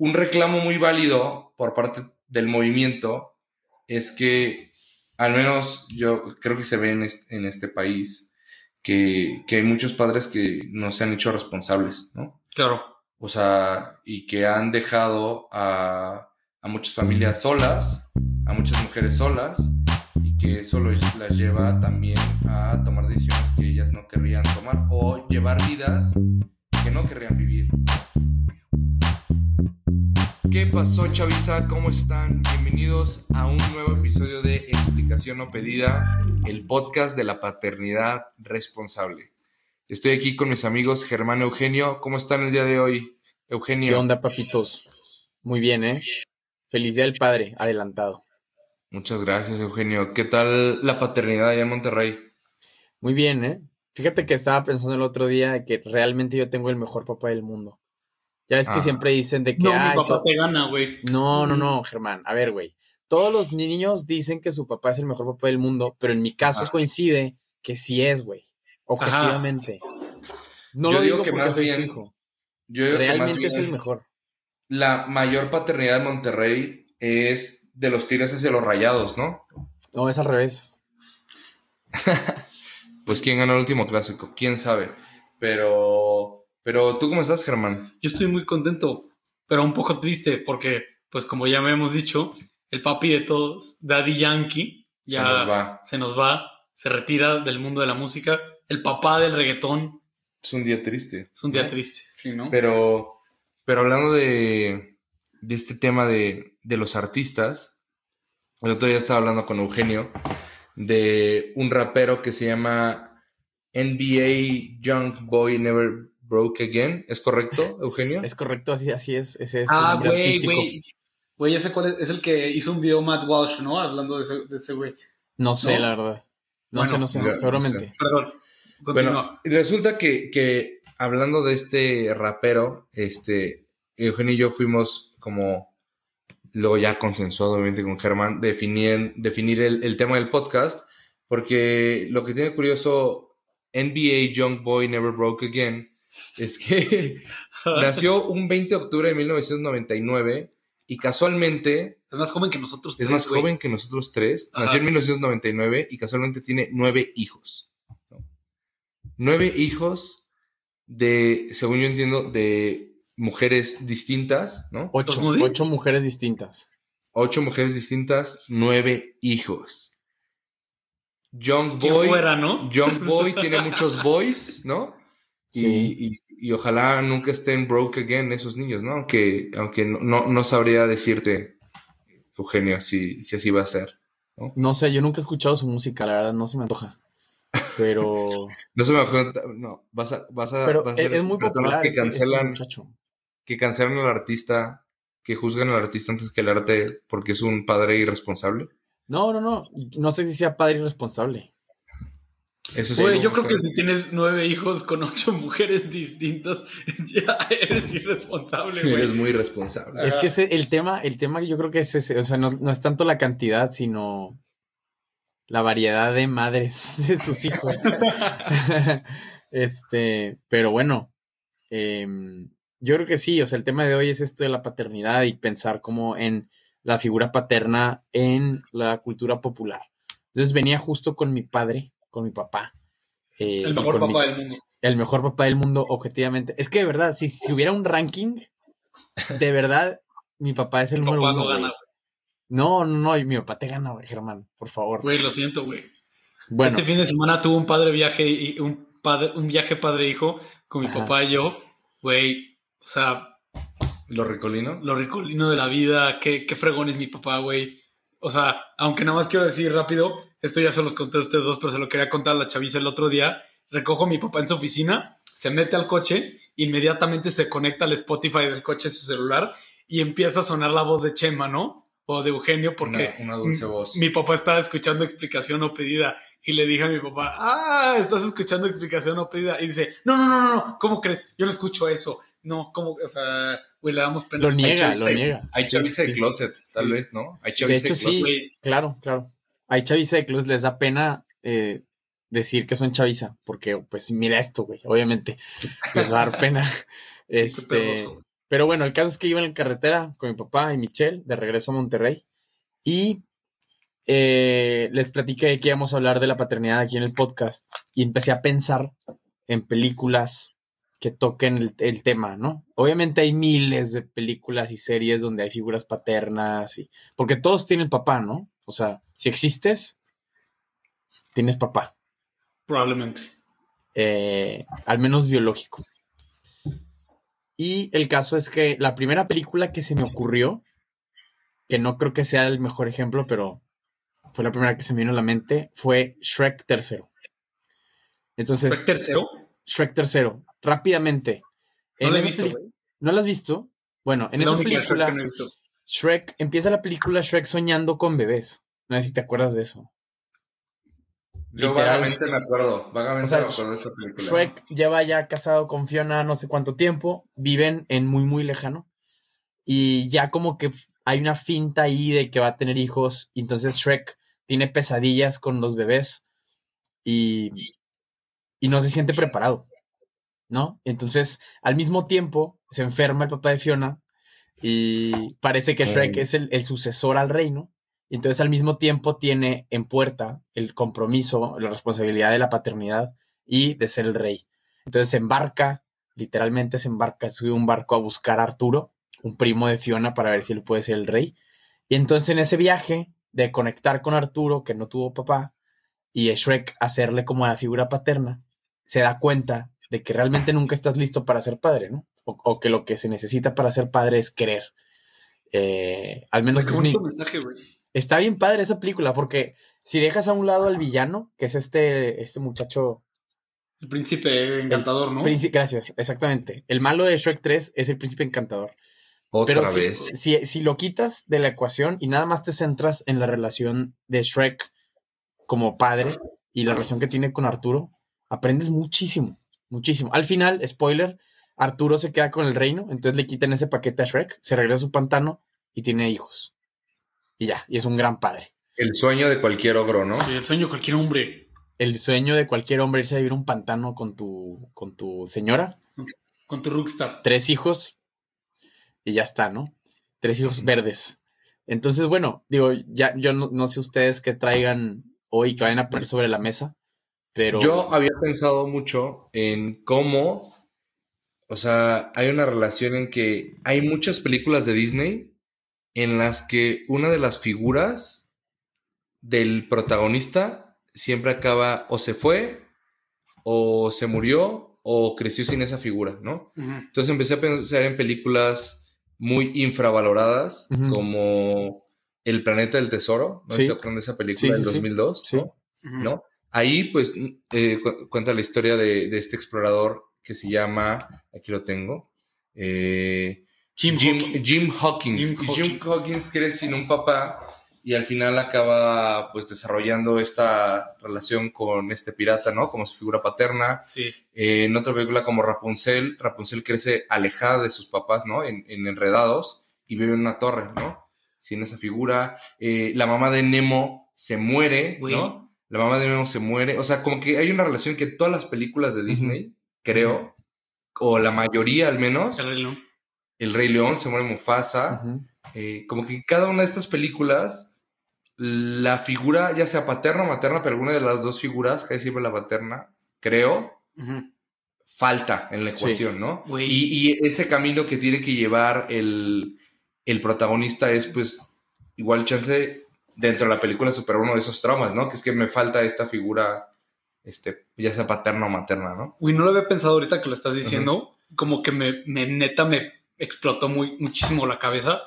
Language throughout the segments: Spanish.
un reclamo muy válido por parte del movimiento es que, al menos yo creo que se ve en este, país, que, hay muchos padres que no se han hecho responsables, ¿no? Claro. O sea, y que han dejado a, a muchas familias solas, a muchas mujeres solas, y que eso las lleva también a tomar decisiones que ellas no querrían tomar o llevar vidas que no querrían vivir. ¿Qué pasó, Chavisa? ¿Cómo están? Bienvenidos a un nuevo episodio de Explicación no pedida, el podcast de la paternidad responsable. Estoy aquí con mis amigos Germán Eugenio. ¿Cómo están el día de hoy, Eugenio? ¿Qué onda, papitos? Muy bien, ¿eh? Feliz Día del Padre, adelantado. Muchas gracias, Eugenio. ¿Qué tal la paternidad allá en Monterrey? Muy bien, ¿eh? Fíjate que estaba pensando el otro día que realmente yo tengo el mejor papá del mundo. Ya ves que siempre dicen de que. No, mi papá te gana, güey. No, no, no, Germán. A ver, güey. Todos los niños dicen que su papá es el mejor papá del mundo, pero en mi caso coincide que sí es, güey. Objetivamente. No lo digo, que más soy su hijo. Yo digo Realmente que más es el mejor. La mayor paternidad de Monterrey es de los Tigres hacia los rayados, ¿no? No, es al revés. pues quién ganó el último clásico, quién sabe. Pero pero tú cómo estás, Germán? Yo estoy muy contento, pero un poco triste porque, pues como ya me hemos dicho, el papi de todos, Daddy Yankee, ya se nos va. Se nos va, se retira del mundo de la música. El papá del reggaetón. Es un día triste. Es un día triste, sí, ¿no? Pero, pero hablando de, de este tema de, de los artistas, el otro día estaba hablando con Eugenio de un rapero que se llama NBA Young Boy Never Broke Again, ¿es correcto, Eugenio? Es correcto, así, así es. Ese es ah, güey, güey. Güey, ese cuál es, es, el que hizo un video Matt Walsh, ¿no? Hablando de ese güey. No sé, la verdad. No sé, no sé, seguramente. Perdón. Bueno, resulta que, que hablando de este rapero, este, Eugenio y yo fuimos como, luego ya consensuado obviamente con Germán, definir, definir el, el tema del podcast, porque lo que tiene curioso, NBA Young Boy Never Broke Again, es que nació un 20 de octubre de 1999 y casualmente... Es más joven que nosotros tres. Es más joven que nosotros tres. Nació en 1999 y casualmente tiene nueve hijos. Nueve hijos de, según yo entiendo, de mujeres distintas, ¿no? Ocho, ocho mujeres distintas. Ocho mujeres distintas, nueve hijos. Young Boy. Fuera, ¿no? Young Boy tiene muchos boys, ¿no? Y, y, ojalá nunca estén broke again esos niños, ¿no? Aunque, aunque no, no sabría decirte, Eugenio, si, si así va a ser. ¿no? ¿no? sé, yo nunca he escuchado su música, la verdad, no se me antoja. Pero. no se me antoja. No, vas a, vas a, vas a ser es muy personas que cancelan. que cancelan al artista, que juzgan al artista antes que el arte porque es un padre irresponsable. No, no, no. No sé si sea padre irresponsable. Eso sí, yo creo que si tienes nueve hijos con ocho mujeres distintas, ya eres irresponsable, güey. Eres muy irresponsable. Es que ese, el tema, el tema yo creo que es ese, o sea, no, es tanto la cantidad, sino la variedad de madres de sus hijos. este, pero bueno, em, yo creo que sí, o sea, el tema de hoy es esto de la paternidad y pensar como en la figura paterna en la cultura popular. Entonces venía justo con mi padre con mi papá. Eh, el mejor papá del mundo. El mejor papá del mundo, objetivamente. Es que de verdad, si, si hubiera un ranking, de verdad, mi papá es el número uno. No, gana, no, no, no, mi papá te gana, Germán, por favor. Güey, lo siento, güey. Bueno. Este fin de semana tuve un padre viaje y un padre, un viaje padre-hijo con mi papá y yo. Güey, o sea. ¿Lo ricolino? Lo ricolino de la vida. Qué, qué fregón es mi papá, güey. O sea, aunque nada más quiero decir rápido, esto ya se los conté a ustedes dos, pero se lo quería contar a la chaviza el otro día. Recojo a mi papá en su oficina, se mete al coche, inmediatamente se conecta al Spotify del coche a su celular y empieza a sonar la voz de Chema, ¿no? O de Eugenio, porque una, dulce voz. mi papá estaba escuchando explicación o pedida y le dije a mi papá, ah, estás escuchando explicación o pedida. Y dice, no, no, no, no, no, ¿cómo crees? Yo no escucho eso. No, ¿cómo? O sea, güey, le damos pena. Lo niega, lo niega. Hay chaviza de closet, tal vez, ¿no? Hay de, hecho, Sí, claro, claro. Hay chaviza de closet, les da pena eh, decir que son chaviza, porque, pues, mira esto, güey, obviamente les va a dar pena. este, Pero bueno, el caso es que iba en la carretera con mi papá y Michelle de regreso a Monterrey y eh, les platiqué que íbamos a hablar de la paternidad aquí en el podcast y empecé a pensar en películas que toquen el, tema, ¿no? Obviamente hay miles de películas y series donde hay figuras paternas y porque todos tienen papá, ¿no? O sea, si existes, tienes papá. Probablemente. Eh, al menos biológico. Y el caso es que la primera película que se me ocurrió, que no creo que sea el mejor ejemplo, pero fue la primera que se me vino a la mente, fue Shrek tercero. Entonces, ¿Shrek tercero? Shrek tercero. Rápidamente. No la he visto, ¿No la has visto? Bueno, en esa película, Shrek, empieza la película Shrek soñando con bebés. No sé si te acuerdas de eso. Yo vagamente me acuerdo, vagamente me acuerdo de esa película. Shrek lleva ya casado con Fiona no sé cuánto tiempo, viven en muy, muy lejano. Y ya como que hay una finta ahí de que va a tener hijos. Y entonces Shrek tiene pesadillas con los bebés y, y no se siente preparado, ¿no? Entonces, al mismo tiempo, se enferma el papá de Fiona y parece que Shrek es el, el sucesor al reino y entonces al mismo tiempo tiene en puerta el compromiso, la responsabilidad de la paternidad y de ser el rey. Entonces se embarca, literalmente se embarca, sube un barco a buscar a Arturo, un primo de Fiona, para ver si él puede ser el rey. Y entonces en ese viaje de conectar con Arturo, que no tuvo papá, y Shrek hacerle como la figura paterna, se da cuenta de que realmente nunca estás listo para ser padre, ¿no? O, que lo que se necesita para ser padre es querer. Eh, al menos es mi, Está bien padre esa película, porque si dejas a un lado al villano, que es este, este muchacho. El príncipe encantador, ¿no? gracias, exactamente. El malo de Shrek 3 es el príncipe encantador. Otra vez. Si, si, lo quitas de la ecuación y nada más te centras en la relación de Shrek como padre y la relación que tiene con Arturo, aprendes muchísimo, muchísimo. Al final, spoiler, Arturo se queda con el reino, entonces le quitan ese paquete a Shrek, se regresa a su pantano y tiene hijos y ya, y es un gran padre. El sueño de cualquier ogro, ¿no? Sí, el sueño de cualquier hombre. El sueño de cualquier hombre irse a vivir un pantano con tu, con tu señora. Con tu rockstar. Tres hijos y ya está, ¿no? Tres hijos verdes. Entonces, bueno, digo, ya yo no, sé ustedes qué traigan hoy que vayan a poner sobre la mesa, pero... Yo había pensado mucho en cómo, o sea, hay una relación en que hay muchas películas de Disney en las que una de las figuras del protagonista siempre acaba o se fue o se murió o creció sin esa figura, ¿no? Entonces empecé a pensar en películas muy infravaloradas como El planeta del tesoro, ¿no? Sí. ¿Se acuerdan de esa película del 2002? ¿no? Ahí pues eh, cuenta la historia de, de, este explorador que se llama, aquí lo tengo, eh, Jim, Jim, Hawkins. Jim, Hawkins. crece sin un papá y al final acaba pues desarrollando esta relación con este pirata, ¿no? Como su figura paterna. Sí. Eh, en otra película como Rapunzel, Rapunzel crece alejada de sus papás, ¿no? En, enredados y vive en una torre, ¿no? Sin esa figura. La mamá de Nemo se muere, ¿no? La mamá de Nemo se muere. O sea, como que hay una relación que todas las películas de Disney, creo, o la mayoría al menos, el Rey León, se muere Mufasa. Eh, como que cada una de estas películas, la figura, ya sea paterna o materna, pero alguna de las dos figuras, que siempre la paterna, creo, falta en la ecuación, ¿no? Y, ese camino que tiene que llevar el, protagonista es, pues, igual chance dentro de la película superar uno de esos traumas, ¿no? Que es que me falta esta figura, este, ya sea paterna o materna, ¿no? Uy, no lo había pensado ahorita que lo estás diciendo. Como que me, me neta me explotó muy, muchísimo la cabeza.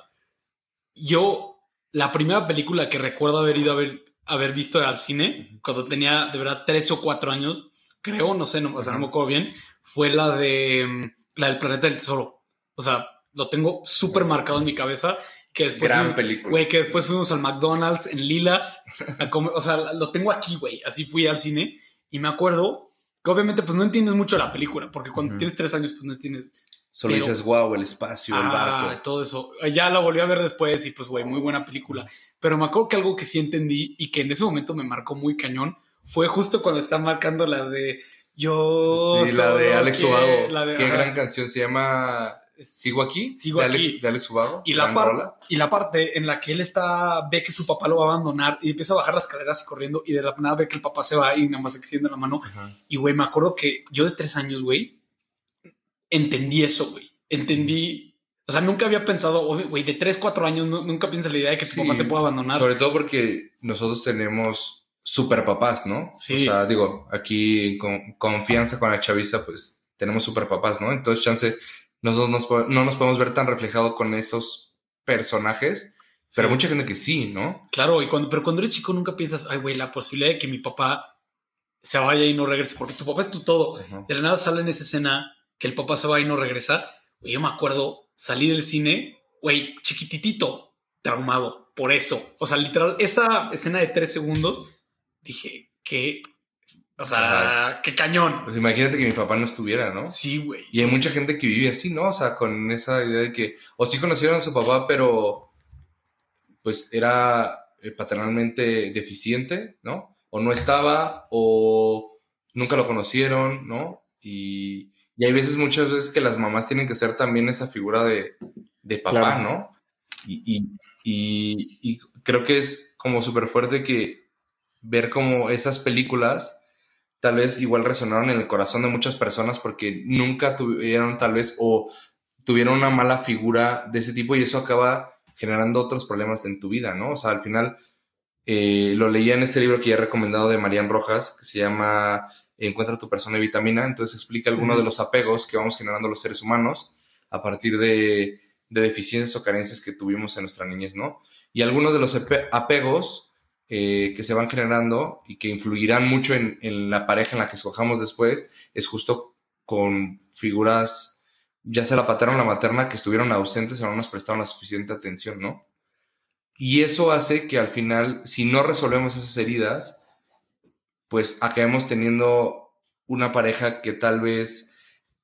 Yo, la primera película que recuerdo haber ido a ver, haber visto al cine, cuando tenía de verdad tres o cuatro años, creo, no sé, no, o no me acuerdo bien, fue la de mm, la del planeta del tesoro. O sea, lo tengo súper marcado en mi cabeza. Que después, Gran película. Güey, que después fuimos al McDonald's en Lilas. A comer, o sea, lo tengo aquí, güey. Así fui al cine. Y me acuerdo que obviamente pues no entiendes mucho la película, porque cuando tienes tres años pues no entiendes Solo dices, wow, el espacio, el barco. Ah, todo eso. Ya la volví a ver después y pues, güey, muy buena película. Pero me acuerdo que algo que sí entendí y que en ese momento me marcó muy cañón fue justo cuando está marcando la de Yo. Sí, la de Alex Ubago. Qué gran canción. Se llama Sigo aquí. Sigo de aquí. Alex, de Alex Ubago. Y la, par, y la parte en la que él está, ve que su papá lo va a abandonar y empieza a bajar las escaleras y corriendo y de la nada ve que el papá se va y nada más extiende la mano. Y, güey, me acuerdo que yo de tres años, güey, entendí eso, güey. Entendí, o sea, nunca había pensado, güey, de tres, cuatro años nunca piensa la idea de que tu papá te pueda abandonar. Sobre todo porque nosotros tenemos super papás, ¿no? Sí. O sea, digo, aquí con confianza con la chaviza, pues tenemos super papás, ¿no? Entonces, chance, nosotros no nos podemos ver tan reflejado con esos personajes, pero mucha gente que sí, ¿no? Claro, y cuando, pero cuando eres chico nunca piensas, ay, güey, la posibilidad de que mi papá se vaya y no regrese, porque tu papá es tu todo. De la nada sale en esa escena que el papá se va y no regresa. Güey, yo me acuerdo, salí del cine, güey, chiquititito, traumado, por eso. O sea, literal, esa escena de tres segundos, dije, que o sea, qué cañón. Pues imagínate que mi papá no estuviera, ¿no? Sí, güey. Y hay mucha gente que vive así, ¿no? O sea, con esa idea de que, o sí conocieron a su papá, pero pues era eh, paternalmente deficiente, ¿no? O no estaba, o nunca lo conocieron, ¿no? Y, y hay veces, muchas veces que las mamás tienen que ser también esa figura de, de papá, ¿no? Y, y, y, creo que es como súper fuerte que ver como esas películas tal vez igual resonaron en el corazón de muchas personas porque nunca tuvieron tal vez o tuvieron una mala figura de ese tipo y eso acaba generando otros problemas en tu vida, ¿no? O sea, al final eh, lo leía en este libro que ya he recomendado de Marian Rojas, que se llama Encuentra tu persona y vitamina, entonces explica algunos de los apegos que vamos generando los seres humanos a partir de, de deficiencias o carencias que tuvimos en nuestra niñez, ¿no? Y algunos de los apegos eh, que se van generando y que influirán mucho en, la pareja en la que escojamos después, es justo con figuras, ya sea la paterna o la materna, que estuvieron ausentes o no nos prestaron la suficiente atención, ¿no? Y eso hace que al final, si no resolvemos esas heridas, pues acabemos teniendo una pareja que tal vez,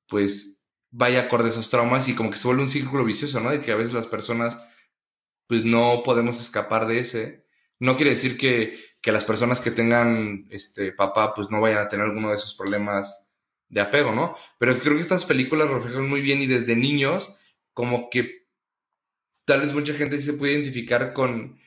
pues, vaya acorde a esos traumas y como que se vuelve un círculo vicioso, ¿no? De que a veces las personas, pues, no podemos escapar de ese no quiere decir que, las personas que tengan este papá pues no vayan a tener alguno de esos problemas de apego, ¿no? Pero creo que estas películas reflejan muy bien y desde niños como que tal vez mucha gente se puede identificar con,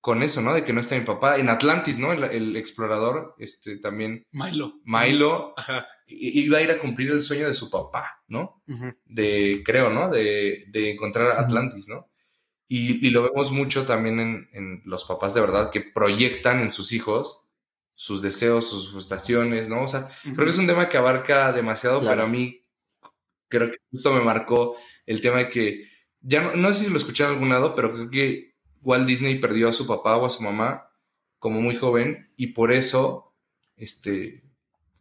con eso, ¿no? De que no está mi papá. En Atlantis, ¿no? El, explorador, este, también. Milo. Milo. Ajá. Iba a ir a cumplir el sueño de su papá, ¿no? De, creo, ¿no? De, de encontrar Atlantis, ¿no? Y, lo vemos mucho también en, los papás de verdad que proyectan en sus hijos sus deseos, sus frustraciones, ¿no? O sea, creo que es un tema que abarca demasiado, pero a mí creo que justo me marcó el tema de que, ya no, no sé si lo escuché en algún lado, pero creo que Walt Disney perdió a su papá o a su mamá como muy joven y por eso, este,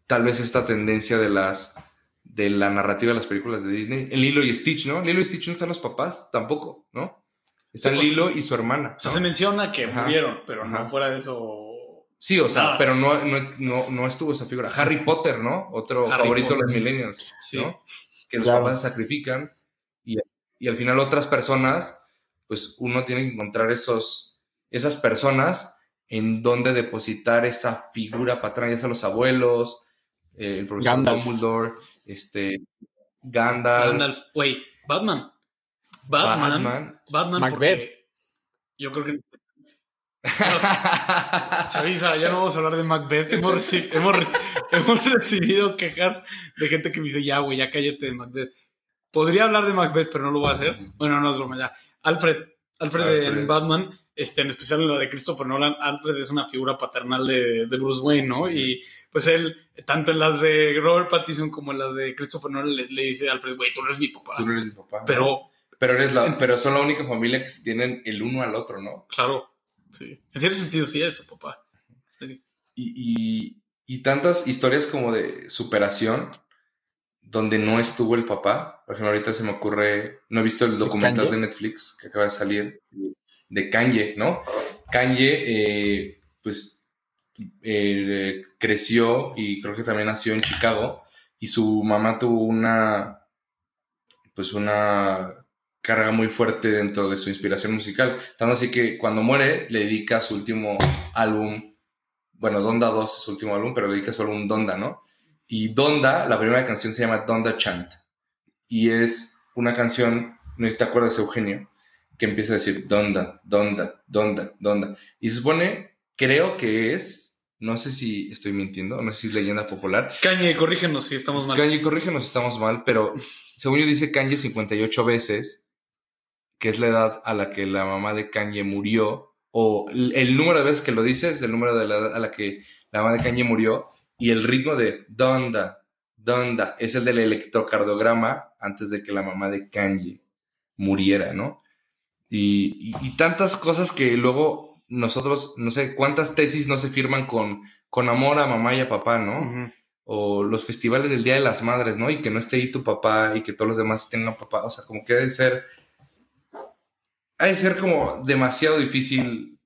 tal vez esta tendencia de las de la narrativa de las películas de Disney, en Lilo y Stitch, ¿no? Lilo y Stitch no están los papás tampoco, ¿no? Están Lilo y su hermana. O sea, se menciona que murieron, pero no fuera de eso. Sí, o sea, pero no, no, no, estuvo esa figura. Harry Potter, ¿no? Otro favorito de los millennials, ¿no? Que los papás se sacrifican y, y, al final otras personas, pues uno tiene que encontrar esos, esas personas en donde depositar esa figura patrona, ya sea los abuelos, eh, el profesor Dumbledore, este, Gandalf. Gandalf, güey, Batman. Batman. Batman, Macbeth. Yo creo que. Chavisa, ya no vamos a hablar de Macbeth. Hemos, hemos, recibido quejas de gente que me dice, ya, güey, ya cállate de Macbeth. Podría hablar de Macbeth, pero no lo voy a hacer. Bueno, no es broma, ya. Alfred, Alfred, en Batman, este, en especial en la de Christopher Nolan, Alfred es una figura paternal de, de, Bruce Wayne, ¿no? Y pues él, tanto en las de Robert Pattinson como en las de Christopher Nolan, le, le dice a Alfred, güey, tú no eres mi papá. Tú no eres mi papá. Pero pero, eres la, pero son la única familia que tienen el uno al otro, ¿no? Claro, sí. En cierto sentido sí eso, papá. Y, y, tantas historias como de superación donde no estuvo el papá. Por ejemplo, ahorita se me ocurre, no he visto el documental de Netflix que acaba de salir de Kanye, ¿no? Kanye, eh, pues, eh, creció y creo que también nació en Chicago y su mamá tuvo una, pues una carga muy fuerte dentro de su inspiración musical. Tanto así que cuando muere le dedica su último álbum, bueno, Donda 2 es su último álbum, pero le dedica su álbum Donda, ¿no? Y Donda, la primera canción se llama Donda Chant. Y es una canción, no te acuerdas, Eugenio, que empieza a decir donda, donda, donda, donda. Y se supone, creo que es, no sé si estoy mintiendo, no sé si es leyenda popular. Kanye, corrígenos si estamos mal. Kanye, corrígenos si estamos mal, pero según yo dice Kanye 58 veces, que es la edad a la que la mamá de Kanye murió, o el número de veces que lo dice es el número de la edad a la que la mamá de Kanye murió, y el ritmo de donda, donda, es el del electrocardiograma antes de que la mamá de Kanye muriera, ¿no? Y, tantas cosas que luego nosotros, no sé, cuántas tesis no se firman con, con amor a mamá y a papá, ¿no? O los festivales del Día de las Madres, ¿no? Y que no esté ahí tu papá y que todos los demás tengan papá. O sea, como que debe ser. Ha de ser como demasiado difícil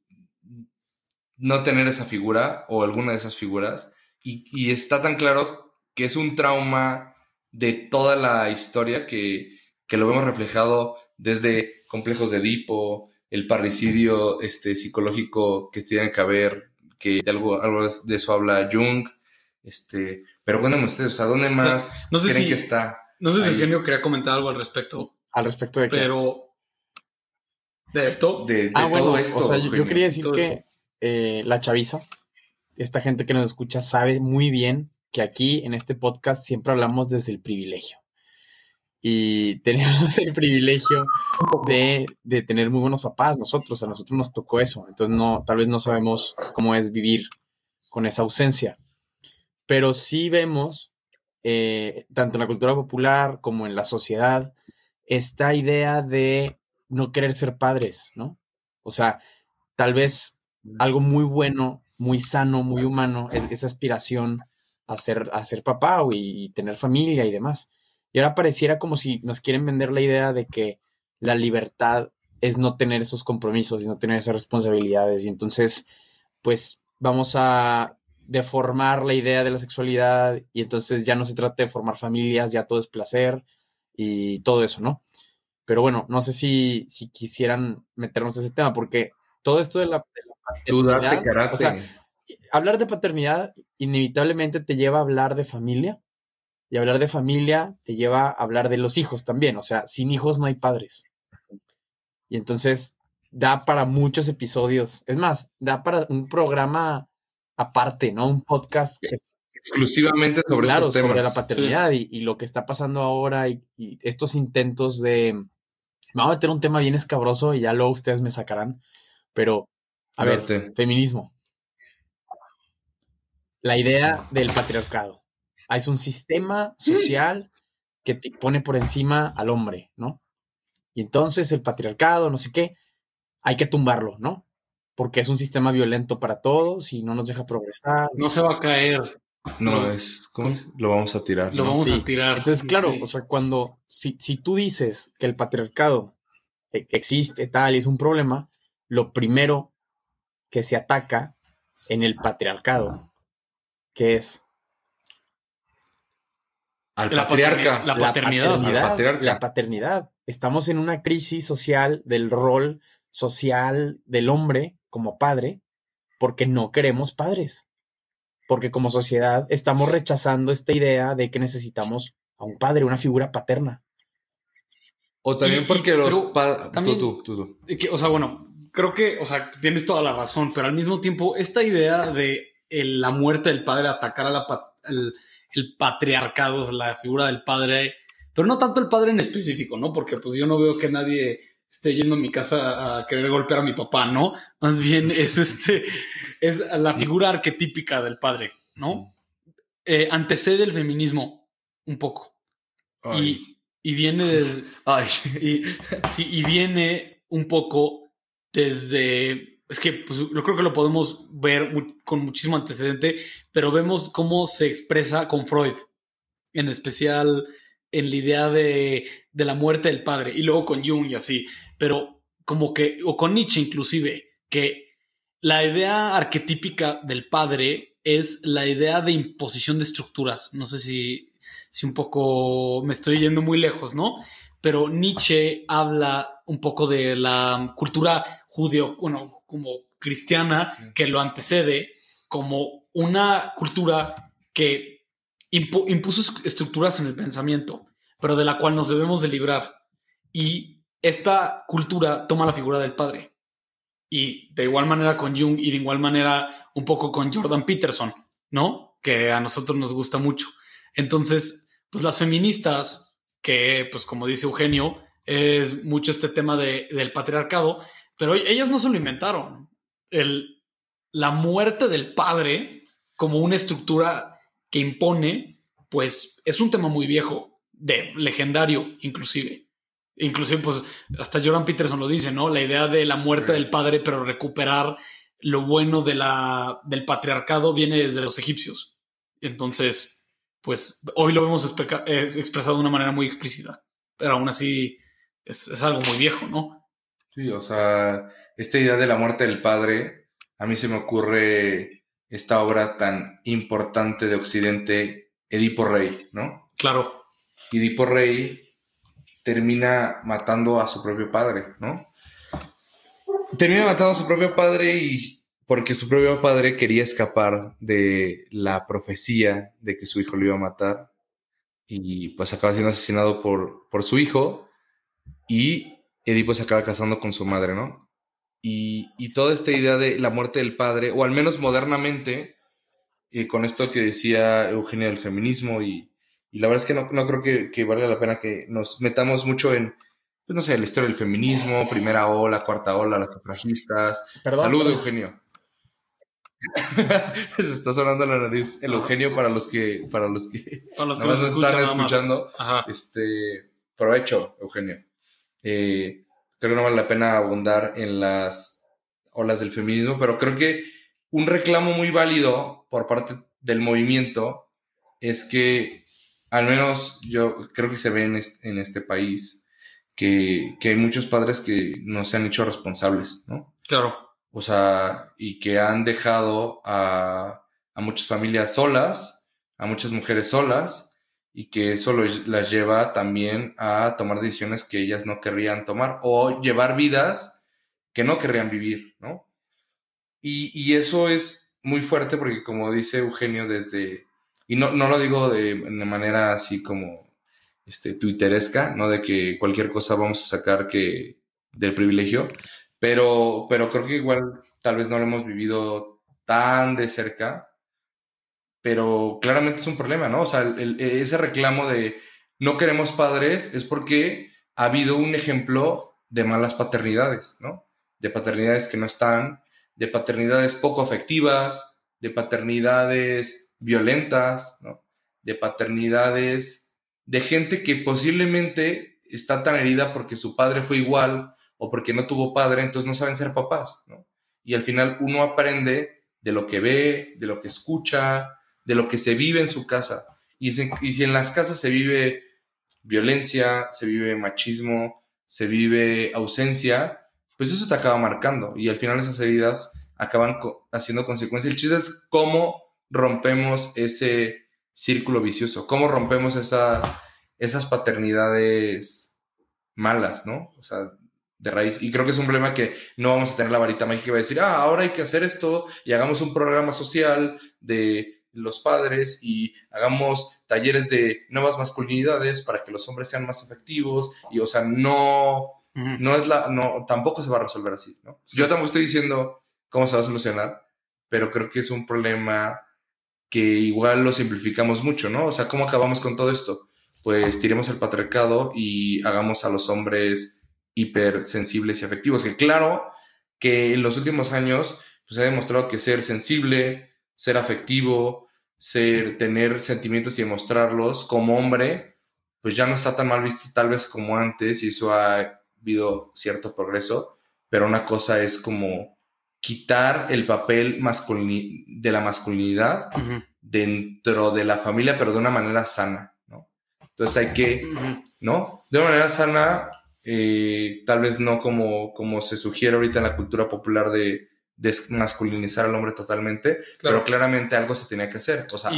no tener esa figura o alguna de esas figuras. Y, y está tan claro que es un trauma de toda la historia que, que lo vemos reflejado desde complejos de Edipo, el parricidio este, psicológico que tiene que haber, que de algo, algo de eso habla Jung. Este, pero cuéntame ustedes, ¿a dónde más no sé creen que está? No sé si Eugenio quería comentar algo al respecto. ¿Al respecto de qué? Pero. ¿De esto? De, ah, todo esto. O sea, yo, quería decir que eh, la chaviza, esta gente que nos escucha, sabe muy bien que aquí en este podcast siempre hablamos desde el privilegio y tenemos el privilegio de, tener muy buenos papás nosotros, a nosotros nos tocó eso, entonces no, tal vez no sabemos cómo es vivir con esa ausencia, pero sí vemos, eh, tanto en la cultura popular como en la sociedad, esta idea de no querer ser padres, ¿no? O sea, tal vez algo muy bueno, muy sano, muy humano, es esa aspiración a ser, a ser papá y tener familia y demás y ahora pareciera como si nos quieren vender la idea de que la libertad es no tener esos compromisos y no tener esas responsabilidades. Y entonces, pues vamos a deformar la idea de la sexualidad y entonces ya no se trata de formar familias, ya todo es placer y todo eso, ¿no? Pero bueno, no sé si, si quisieran meternos en ese tema, porque todo esto de la, paternidad, o sea, hablar de paternidad inevitablemente te lleva a hablar de familia y hablar de familia te lleva a hablar de los hijos también. O sea, sin hijos no hay padres. Y entonces da para muchos episodios. Es más, da para un programa aparte, ¿no? Un podcast exclusivamente sobre estos temas. sobre la paternidad y, lo que está pasando ahora y, estos intentos de. Me voy a meter un tema bien escabroso y ya luego ustedes me sacarán. Pero, a ver, feminismo. La idea del patriarcado. Ah, es un sistema social que te pone por encima al hombre, ¿no? Y entonces el patriarcado, no sé qué, hay que tumbarlo, ¿no? Porque es un sistema violento para todos y no nos deja progresar. No se va a caer. No, es, ¿cómo es? Lo vamos a tirar. Lo vamos a tirar. Entonces, claro, o sea, cuando, si, si tú dices que el patriarcado e, existe tal y es un problema, lo primero que se ataca en el patriarcado, que es al la patriarca. La paternidad. La paternidad, Estamos en una crisis social del rol social del hombre como padre porque no queremos padres. Porque como sociedad estamos rechazando esta idea de que necesitamos a un padre, una figura paterna. O también porque los padres... Tú, tú, o sea, bueno, creo que, o sea, tienes toda la razón, pero al mismo tiempo, esta idea de la muerte del padre atacar a la, el patriarcado, es la figura del padre, pero no tanto el padre en específico, ¿no? Porque pues yo no veo que nadie esté yendo a mi casa a querer golpear a mi papá, ¿no? Más bien es este, es la figura arquetípica del padre, ¿no? Eh, antecede el feminismo un poco. Y, y, viene desde, Y, sí, y viene un poco desde es que pues, yo creo que lo podemos ver con muchísimo antecedente, pero vemos cómo se expresa con Freud, en especial en la idea de, de la muerte del padre, y luego con Jung y así, pero como que, o con Nietzsche inclusive, que la idea arquetípica del padre es la idea de imposición de estructuras. No sé si, si un poco me estoy yendo muy lejos, ¿no? Pero Nietzsche habla un poco de la cultura judío, bueno, como cristiana que lo antecede, como una cultura que impuso estructuras en el pensamiento, pero de la cual nos debemos de librar. Y esta cultura toma la figura del padre. Y de igual manera con Jung y de igual manera un poco con Jordan Peterson, ¿no? Que a nosotros nos gusta mucho. Entonces, pues las feministas, que pues como dice Eugenio, es mucho este tema del patriarcado, pero ellas no se lo inventaron. El, la muerte del padre como una estructura que impone, pues es un tema muy viejo, de legendario inclusive. Inclusive, pues hasta Jordan Peterson lo dice, ¿no? La idea de la muerte del padre, pero recuperar lo bueno de la, del patriarcado viene desde los egipcios. Entonces, pues hoy lo vemos eh, expresado de una manera muy explícita, pero aún así es, algo muy viejo, ¿no? Sí, o sea, esta idea de la muerte del padre, a mí se me ocurre esta obra tan importante de Occidente, Edipo Rey, ¿no? Claro. Edipo Rey termina matando a su propio padre, ¿no? Termina matando a su propio padre y porque su propio padre quería escapar de la profecía de que su hijo lo iba a matar y pues acaba siendo asesinado por, por su hijo y Edipo se acaba casando con su madre, ¿no? Y, y, toda esta idea de la muerte del padre, o al menos modernamente, y con esto que decía Eugenio del feminismo y, y la verdad es que no, no creo que, que, valga la pena que nos metamos mucho en, pues no sé, la historia del feminismo, primera ola, cuarta ola, las sufragistas. Salud, Eugenio. Se está sonando la nariz el Eugenio para los que, para los que, para los que nos están escuchando. Este, provecho, Eugenio. Eh, creo que no vale la pena abundar en las olas del feminismo, pero creo que un reclamo muy válido por parte del movimiento es que al menos yo creo que se ve en este, país que, hay muchos padres que no se han hecho responsables, ¿no? Claro. O sea, y que han dejado a, muchas familias solas, a muchas mujeres solas, y que eso las lleva también a tomar decisiones que ellas no querrían tomar o llevar vidas que no querrían vivir, ¿no? Y, y eso es muy fuerte porque, como dice Eugenio, desde, y no, no lo digo de, manera así como este, twitteresca, no de que cualquier cosa vamos a sacar que del privilegio, pero, pero creo que igual tal vez no lo hemos vivido tan de cerca, pero claramente es un problema, ¿no? O sea, ese reclamo de no queremos padres es porque ha habido un ejemplo de malas paternidades, ¿no? De paternidades que no están, de paternidades poco afectivas, de paternidades violentas, de paternidades, de gente que posiblemente está tan herida porque su padre fue igual o porque no tuvo padre, entonces no saben ser papás. ¿no? Y al final uno aprende de lo que ve, de lo que escucha, de lo que se vive en su casa. Y si, y si en las casas se vive violencia, se vive machismo, se vive ausencia, pues eso te acaba marcando y al final esas heridas acaban haciendo consecuencias. El chiste es cómo rompemos ese círculo vicioso? ¿Cómo rompemos esa, esas paternidades malas, ¿no? O sea, de raíz. Y creo que es un problema que no vamos a tener la varita mágica que va a decir, ah, ahora hay que hacer esto y hagamos un programa social de los padres y hagamos talleres de nuevas masculinidades para que los hombres sean más efectivos y, o sea, no, no es la, no, tampoco se va a resolver así, ¿no? Yo tampoco estoy diciendo cómo se va a solucionar, pero creo que es un problema que igual lo simplificamos mucho, ¿no? O sea, ¿cómo acabamos con todo esto? Pues tiremos el patriarcado y hagamos a los hombres hipersensibles y afectivos, que claro que en los últimos años pues ha demostrado que ser sensible, ser afectivo, ser, tener sentimientos y demostrarlos como hombre, pues ya no está tan mal visto tal vez como antes y eso ha habido cierto progreso, pero una cosa es como quitar el papel de la masculinidad dentro de la familia, pero de una manera sana, ¿no? Entonces hay que, ¿no? De una manera sana, eh, tal vez no como, como se sugiere ahorita en la cultura popular de desmasculinizar al hombre totalmente, pero claramente algo se tenía que hacer, o sea,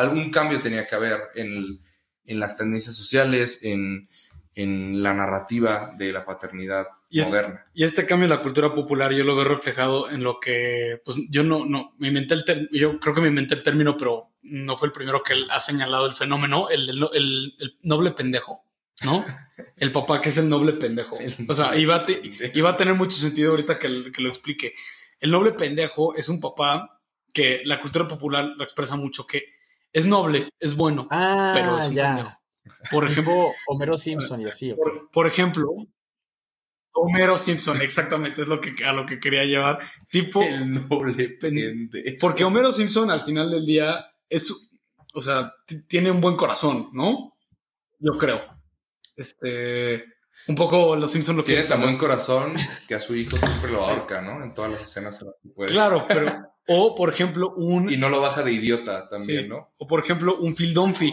algún cambio tenía que haber en, en las tendencias sociales, en, en la narrativa de la paternidad moderna. y este cambio en la cultura popular yo lo veo reflejado en lo que, pues yo no, no, me inventé el yo creo que me inventé el término, pero no fue el primero que ha señalado el fenómeno, el, el, el, noble pendejo. ¿no? El papá que es el noble pendejo. O sea, iba a, iba a tener mucho sentido ahorita que, que, lo explique. El noble pendejo es un papá que la cultura popular lo expresa mucho, que es noble, es bueno, ah, pero es un pendejo. Por ejemplo, Homero Simpson y así. Por, ejemplo, Homero Simpson, exactamente, es lo que, a lo que quería llevar. Tipo. El noble pendejo. Porque Homero Simpson al final del día es. O sea, tiene un buen corazón, ¿no? Yo creo. Este. Un poco los Simpsons lo que Tiene tan buen corazón que a su hijo siempre lo ahorca, ¿no? En todas las escenas Claro, pero. O, por ejemplo, un. Y no lo baja de idiota también, ¿no? O, por ejemplo, un Phil Dunphy.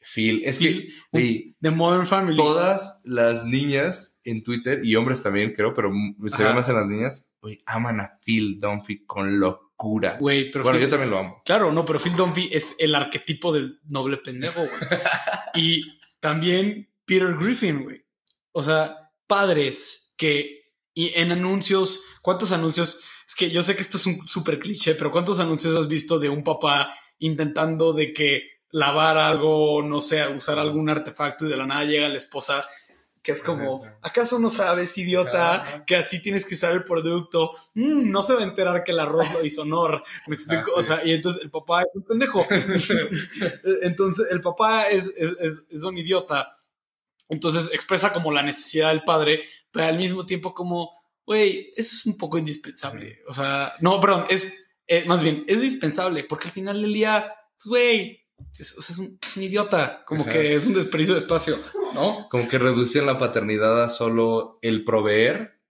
Phil. Es que. de Modern Family. Todas las niñas en Twitter, y hombres también, creo, pero se ve más en las niñas, aman a Phil Dunphy con locura. Güey, pero. Bueno, yo también lo amo. Claro, no, pero Phil Dunphy es el arquetipo del noble pendejo, güey. y también Peter Griffin, güey. O sea, padres que y en anuncios, ¿cuántos anuncios? Es que yo sé que esto es un súper cliché, pero ¿cuántos anuncios has visto de un papá intentando de que lavar algo, no sé, usar algún artefacto y de la nada llega la esposa que es como, ¿acaso no sabes, idiota, que así tienes que usar el producto? Mm, no se va a enterar que el arroz lo hizo honor. Me explico, ah, o sea, y entonces el papá es un pendejo. entonces el papá es, es, es, un idiota. Entonces expresa como la necesidad del padre, pero al mismo tiempo como, güey, es un poco indispensable. O sea, no, perdón, es, eh, más bien, es dispensable, porque al final del día, pues, güey, es, un, idiota, como que es un desperdicio de espacio, ¿no? Como que reducen la paternidad a solo el proveer,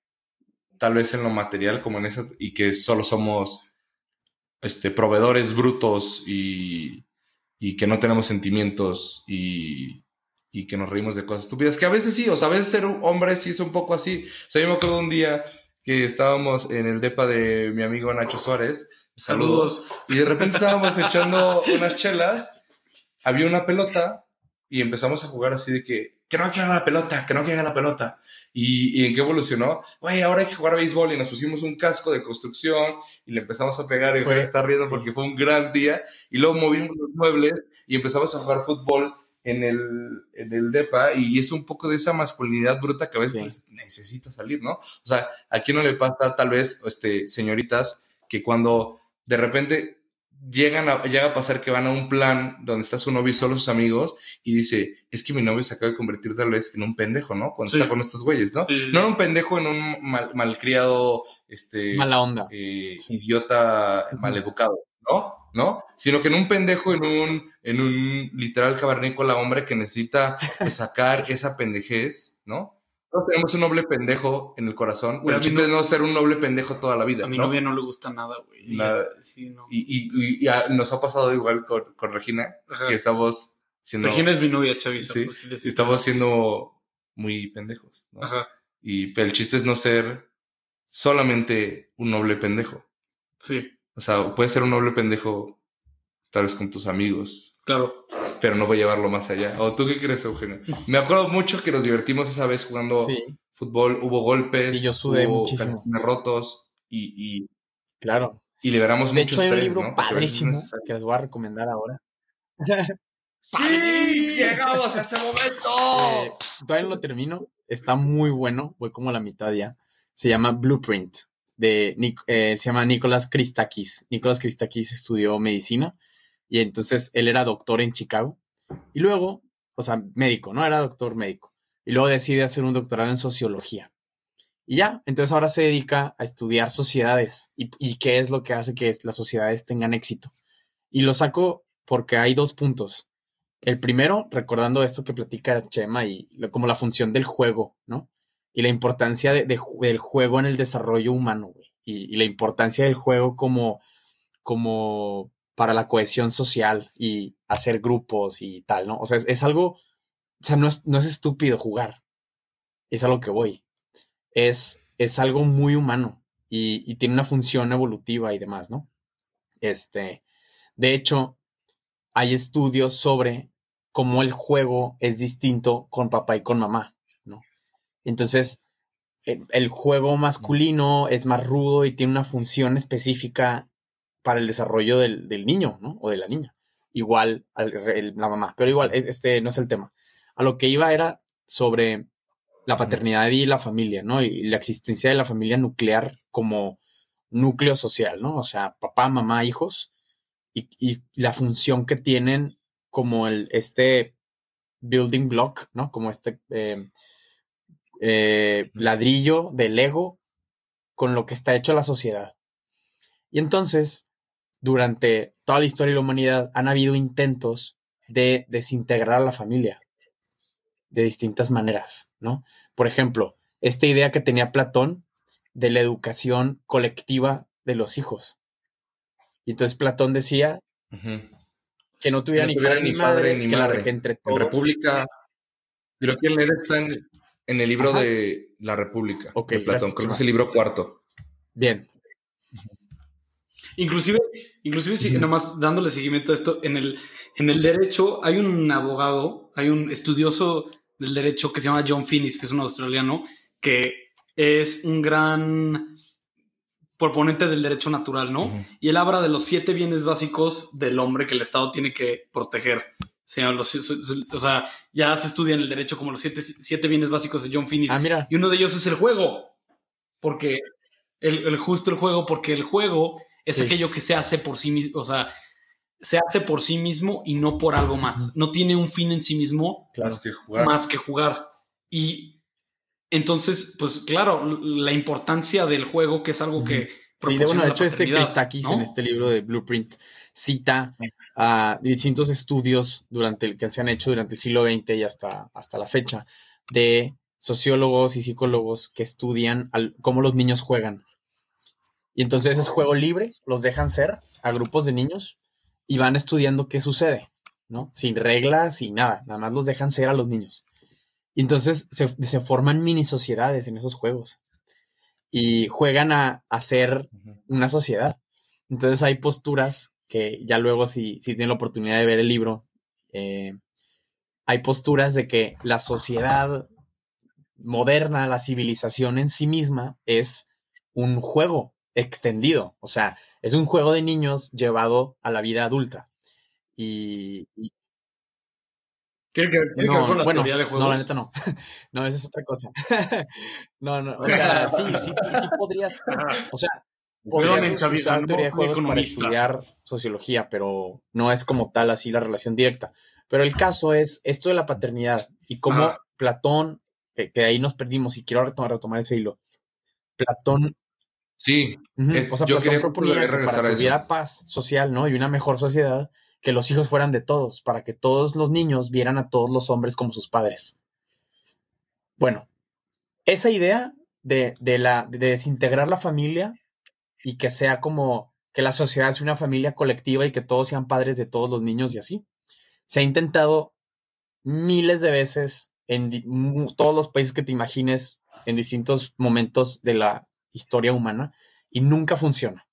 tal vez en lo material, como en esa, y que solo somos este, proveedores brutos y, y que no tenemos sentimientos y, y que nos reímos de cosas estúpidas, que a veces sí, o sea, a veces ser un hombre sí es un poco así. O sea, yo me acuerdo un día que estábamos en el depa de mi amigo Nacho Suárez. Saludos. Y de repente estábamos echando unas chelas había una pelota y empezamos a jugar así de que, que no caiga la pelota, que no caiga la pelota. ¿Y, en qué evolucionó? Güey, ahora hay que jugar a béisbol y nos pusimos un casco de construcción y le empezamos a pegar y fue, está riendo porque fue un gran día. Y luego movimos los muebles y empezamos a jugar fútbol en el, en el DEPA y es un poco de esa masculinidad bruta que a veces necesita salir, ¿no? O sea, aquí no le pasa tal vez, este, señoritas, que cuando de repente llegan a, llega a pasar que van a un plan donde está su novio y solo sus amigos y dice, es que mi novio se acaba de convertir tal vez en un pendejo, ¿no? Cuando está con estos güeyes, ¿no? No en un pendejo, en un mal, malcriado, este... Mala onda. Eh, idiota, maleducado, ¿no? ¿No? Sino que en un pendejo, en un, en un literal cavernícola hombre que necesita sacar esa pendejez, ¿no? Todos tenemos un noble pendejo en el corazón. el chiste es no ser un noble pendejo toda la vida. A mi novia no le gusta nada, güey. Nada. Sí, no. Y, y, nos ha pasado igual con, con Regina, que estamos siendo. Regina es mi novia, Chavisa. Sí, pues, estamos siendo muy pendejos. ¿no? Ajá. Y pero el chiste es no ser solamente un noble pendejo. Sí. O sea, puedes ser un noble pendejo tal vez con tus amigos. Claro pero no voy a llevarlo más allá. ¿O tú qué crees, Eugenio? Me acuerdo mucho que nos divertimos esa vez jugando fútbol, hubo golpes, sí, yo sudé hubo muchísimo. rotos y, Claro. Y liberamos de hecho, hay un libro padrísimo que les voy a recomendar ahora. ¡Sí! ¡Llegamos a ese momento! Eh, todavía no lo termino. Está muy bueno. Voy como a la mitad ya. Se llama Blueprint. De, eh, se llama Nicolás Christakis. Nicolás Christakis estudió medicina y entonces él era doctor en Chicago. Y luego, o sea, médico, ¿no? Era doctor médico. Y luego decide hacer un doctorado en sociología. Y ya, entonces ahora se dedica a estudiar sociedades y, qué es lo que hace que las sociedades tengan éxito. Y lo saco porque hay dos puntos. El primero, recordando esto que platica Chema y como la función del juego, ¿no? Y la importancia de, del juego en el desarrollo humano, Y, y, la importancia del juego como, como para la cohesión social y hacer grupos y tal, ¿no? O sea, es, algo, o sea, no es, no es, estúpido jugar, es a lo que voy. Es, es algo muy humano y, tiene una función evolutiva y demás, ¿no? Este, de hecho, hay estudios sobre cómo el juego es distinto con papá y con mamá, ¿no? Entonces, el juego masculino es más rudo y tiene una función específica para el desarrollo del, niño, ¿no? O de la niña. Igual la mamá, pero igual, e, este no es el tema. A lo que iba era sobre la paternidad y la familia, ¿no? Y la existencia de la familia nuclear como núcleo social, ¿no? O sea, papá, mamá, hijos, y, la función que tienen como el, este building block, ¿no? Como este eh, eh, ladrillo del ego con lo que está hecho la sociedad. Y entonces, durante toda la historia de la humanidad, han habido intentos de desintegrar a la familia de distintas maneras, ¿no? Por ejemplo, esta idea que tenía Platón de la educación colectiva de los hijos. Y entonces Platón decía que no tuviera, ni, padre, ni madre, ni madre. Que, entre todos. República. Creo que él está en, el libro de la República de Platón. Creo que es el libro cuarto. Bien. Inclusive, inclusive nomás dándole seguimiento a esto, en el, en el derecho hay un abogado, hay un estudioso del derecho que se llama John Finnis, que es un australiano, que es un gran proponente del derecho natural, ¿no? Y él habla de los siete bienes básicos del hombre que el Estado tiene que proteger. O sea, ya se estudia en el derecho como los siete, siete bienes básicos de John Finnis. Ah, y uno de ellos es el juego. Porque el, justo el juego, porque el juego es aquello que se hace por sí mismo, o sea, se hace por sí mismo y no por algo más. No tiene un fin en sí mismo más, que jugar. más que jugar. Y entonces, pues claro, la importancia del juego, que es algo que... Sí, de, bueno, de hecho, este Christakis en este libro de Blueprint cita a distintos estudios durante el, que se han hecho durante el siglo XX y hasta, hasta la fecha de sociólogos y psicólogos que estudian cómo los niños juegan. Y entonces es juego libre, los dejan ser a grupos de niños y van estudiando qué sucede, ¿no? Sin reglas, sin nada, nada más los dejan ser a los niños. Y entonces se, forman mini sociedades en esos juegos y juegan a, ser una sociedad. Entonces hay posturas que ya luego si, si tienen la oportunidad de ver el libro, eh, hay posturas de que la sociedad moderna, la civilización en sí misma es un juego extendido. O sea, es un juego de niños llevado a la vida adulta. Y. ¿Qué, qué, no, la bueno, de juegos? No, la neta no. no, esa es otra cosa. no, no, o sea, sí, sí, sí podrías. O sea, podrías usar teoría de juegos para estudiar sociología, pero no es como tal así la relación directa. Pero el caso es esto de la paternidad y cómo Platón, que, ahí nos perdimos y quiero retomar, retomar ese hilo. Platón Sí, o sea, yo quería proponía que para que hubiera paz social, ¿no? Y una mejor sociedad, que los hijos fueran de todos, para que todos los niños vieran a todos los hombres como sus padres. Bueno, esa idea de, la, de desintegrar la familia y que sea como que la sociedad sea una familia colectiva y que todos sean padres de todos los niños y así, se ha intentado miles de veces en todos los países que te imagines, en distintos momentos de la historia humana y nunca funciona.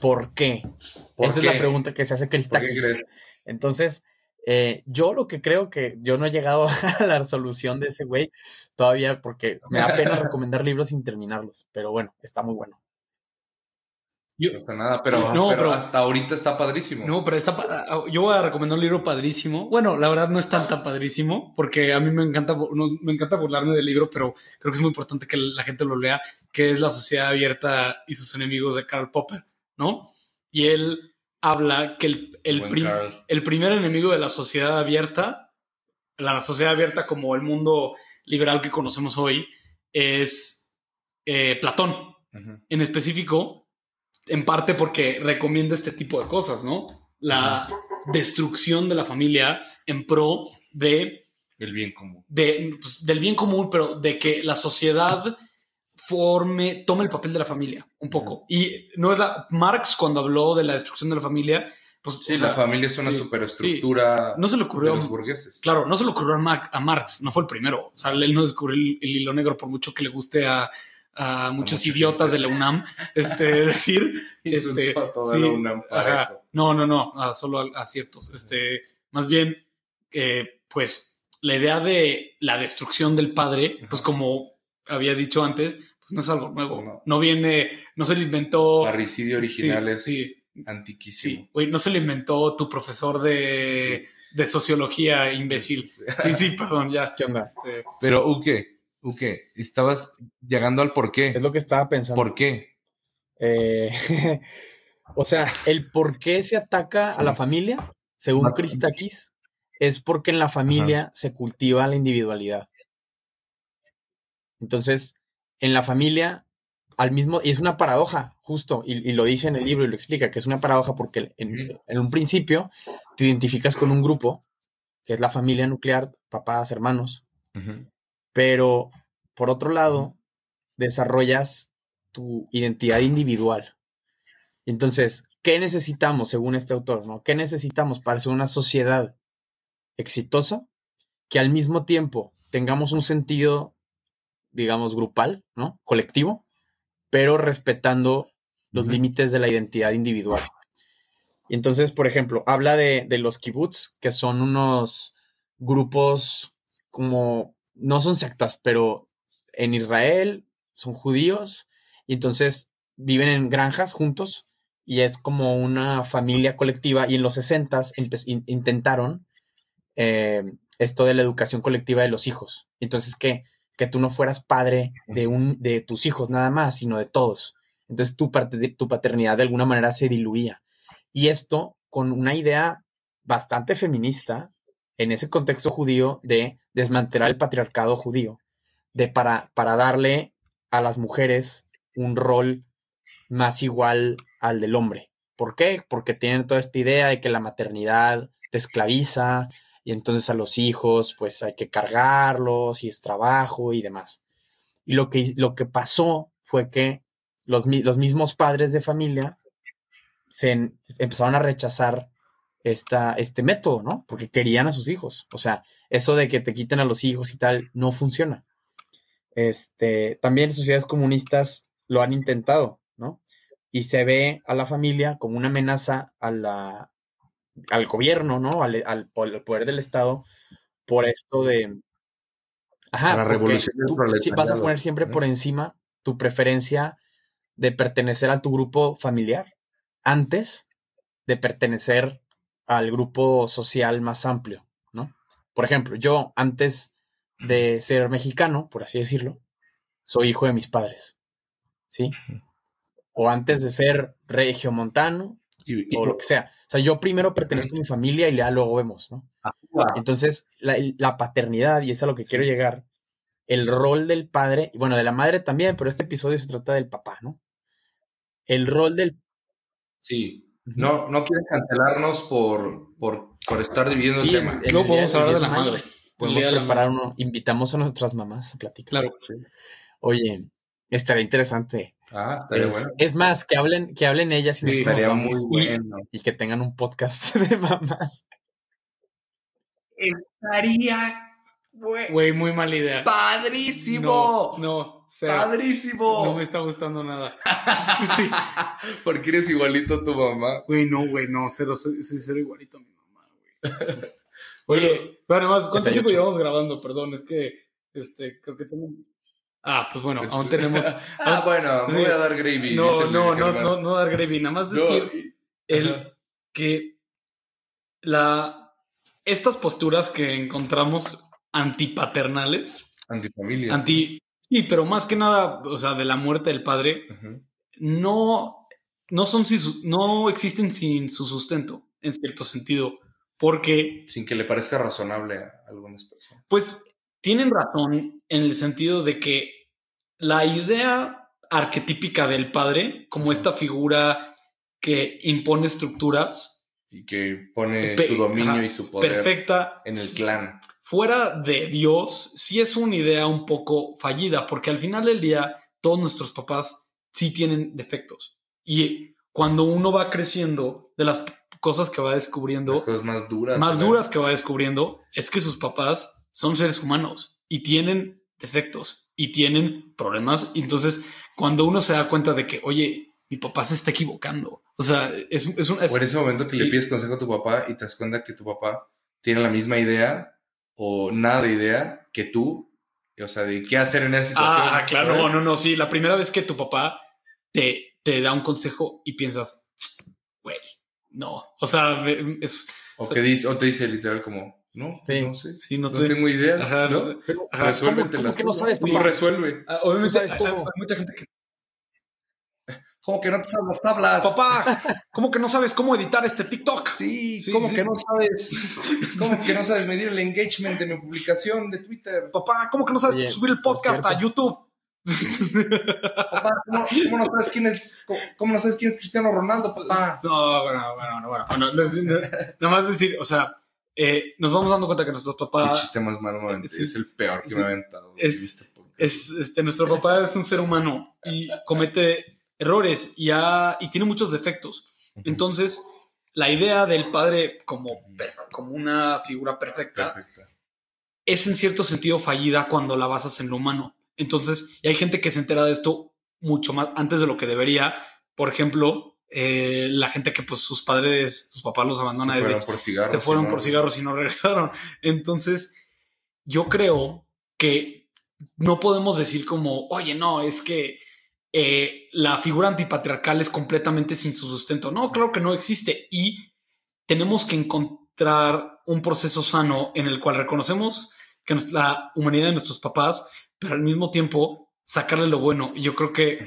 ¿Por qué? Esa es la pregunta que se hace Cristakis. Entonces, eh, yo lo que creo que yo no he llegado a la resolución de ese güey todavía porque me da pena recomendar libros sin terminarlos, pero bueno, está muy bueno. Yo, no está nada, pero, no, pero, hasta ahorita está padrísimo. No, pero está ah, yo voy a recomendar un libro padrísimo. Bueno, la verdad no es tan tan padrísimo, porque a mí me encanta, me encanta burlarme del libro, pero creo que es muy importante que la gente lo lea, que es La Sociedad Abierta y sus enemigos de Karl Popper, ¿no? Y él habla que el, el, el primer enemigo de la sociedad abierta, la sociedad abierta como el mundo liberal que conocemos hoy, es eh, Platón. En específico, en parte porque recomienda este tipo de cosas, ¿no? La destrucción de la familia en pro de... El bien común. De, pues, del bien común, pero de que la sociedad forme, tome el papel de la familia, un poco. Y no es la... Marx cuando habló de la destrucción de la familia, pues... Sí, la familia es una superestructura no se le ocurrió a los burgueses. Claro, no se le ocurrió a, Marx, no fue el primero. O sea, él no descubrió el hilo negro por mucho que le guste a a muchos idiotas de la UNAM, este, decir, este, no, no, no, solo a, ciertos, este, más bien, eh, pues, la idea de la destrucción del padre, pues como había dicho antes, pues no es algo nuevo, no, viene, no se le inventó... Parricidio original es antiquísimo. no se le inventó tu profesor de de sociología, imbécil. Sí, sí, perdón, ya. ¿Qué onda? Este, Pero, Uke, Uke, estabas llegando al por qué. Es lo que estaba pensando. ¿Por qué? Eh, o sea, el por qué se ataca a la familia, según Christakis, es porque en la familia se cultiva la individualidad. Entonces, en la familia, al mismo, y es una paradoja, justo, y, lo dice en el libro y lo explica, que es una paradoja porque en, un principio te identificas con un grupo, que es la familia nuclear, papás, hermanos, pero por otro lado, desarrollas tu identidad individual. Entonces, ¿qué necesitamos, según este autor? ¿no? ¿Qué necesitamos para ser una sociedad exitosa? Que al mismo tiempo tengamos un sentido, digamos, grupal, ¿no? Colectivo, pero respetando los límites de la identidad individual. Entonces, por ejemplo, habla de, de los kibbutz, que son unos grupos como, no son sectas, pero en Israel son judíos y entonces viven en granjas juntos y es como una familia colectiva y en los 60 intentaron eh, esto de la educación colectiva de los hijos. Entonces, ¿qué? Que tú no fueras padre de, un, de tus hijos nada más, sino de todos. Entonces, tu, tu paternidad de alguna manera se diluía. Y esto con una idea bastante feminista en ese contexto judío de desmantelar el patriarcado judío, de para, para darle a las mujeres un rol más igual al del hombre. ¿Por qué? Porque tienen toda esta idea de que la maternidad te esclaviza y entonces a los hijos pues hay que cargarlos y es trabajo y demás. Y lo que, lo que pasó fue que los, los mismos padres de familia se empezaron a rechazar esta, este método, ¿no? Porque querían a sus hijos. O sea, eso de que te quiten a los hijos y tal no funciona. Este, también sociedades comunistas lo han intentado, ¿no? Y se ve a la familia como una amenaza a la, al gobierno, ¿no? Al, al, poder del Estado por esto de... Ajá, la revolución tú, vas a poner siempre por encima tu preferencia de pertenecer a tu grupo familiar antes de pertenecer al grupo social más amplio, ¿no? Por ejemplo, yo antes de ser mexicano, por así decirlo, soy hijo de mis padres. ¿Sí? O antes de ser regiomontano o lo que sea. O sea, yo primero pertenezco a mi familia y ya luego vemos, ¿no? Entonces, la, paternidad, y es a lo que quiero llegar, el rol del padre, y bueno, de la madre también, pero este episodio se trata del papá, ¿no? El rol del... Sí, no, no quieren cancelarnos por, por, estar dividiendo el tema. No podemos hablar de la madre. Podemos preparar uno. Invitamos a nuestras mamás a platicar. Claro. Oye, estaría interesante. Ah, estaría bueno. Es más, que hablen, que hablen ellas y estaría muy bueno. Y, que tengan un podcast de mamás. Estaría Güey, muy mala idea. ¡Padrísimo! No, ¡Padrísimo! No me está gustando nada. sí. Porque eres igualito a tu mamá. Güey, no, güey, no, cero, soy, cero igualito a mi mamá, güey. Oye, pero además, ¿cuánto tiempo llevamos grabando? Perdón, es que este, creo que tengo. Ah, pues bueno, aún tenemos. ah, bueno, voy a dar gravy. No, no, no, no, no, dar gravy. Nada más decir el que la estas posturas que encontramos antipaternales. Antifamilia. Anti. Sí, pero más que nada, o sea, de la muerte del padre, no, no son no existen sin su sustento, en cierto sentido. Porque. Sin que le parezca razonable a algunas personas. Pues tienen razón en el sentido de que la idea arquetípica del padre, como esta figura que impone estructuras. Y que pone su dominio y su poder perfecta, en el clan. Fuera de Dios, sí es una idea un poco fallida, porque al final del día, todos nuestros papás sí tienen defectos. Y cuando uno va creciendo, de las cosas que va descubriendo, cosas más duras, más duras que va descubriendo, es que sus papás son seres humanos y tienen defectos y tienen problemas. Y entonces, cuando uno se da cuenta de que, oye, mi papá se está equivocando, o sea, es, es un... o en ese momento que le pides consejo a tu papá y te das cuenta que tu papá tiene la misma idea o nada de idea que tú, o sea, de qué hacer en esa situación. Ah, claro, no, no, no, sí, la primera vez que tu papá te, te da un consejo y piensas, güey, no, o sea, es, O, que dice, o te dice literal como, no, pues no sé, sí, no, tengo idea. Ajá, ¿no? Resuélvete las que no sabes? ¿Cómo resuelve? Ah, obviamente, hay, mucha gente que ¿Cómo que no te sabes las tablas? Papá, ¿cómo que no sabes cómo editar este TikTok? Sí, sí ¿cómo que no sabes? ¿Cómo que no sabes medir el engagement de mi publicación de Twitter? Papá, ¿cómo que no sabes subir el podcast a YouTube? papá, ¿cómo, no sabes quién es, cómo, no sabes quién es Cristiano Ronaldo, papá? No, bueno, bueno, bueno, bueno. Nada más decir, o sea, eh, nos vamos dando cuenta que nuestros papás. El sistema es malo, es, es, el peor que me ha aventado. Es, este es, este, nuestro papá es un ser humano y comete errores y, y tiene muchos defectos. Entonces, la idea del padre como, como una figura perfecta, es en cierto sentido fallida cuando la basas en lo humano. Entonces, y hay gente que se entera de esto mucho más antes de lo que debería. Por ejemplo, eh, la gente que pues sus padres, sus papás los abandonan se desde fueron por cigarros, se fueron por cigarros y no regresaron. Entonces, yo creo que no podemos decir como, oye, no, es que eh, la figura antipatriarcal es completamente sin su sustento. No, claro que no existe. Y tenemos que encontrar un proceso sano en el cual reconocemos que la humanidad de nuestros papás, pero al mismo tiempo sacarle lo bueno. Y yo creo que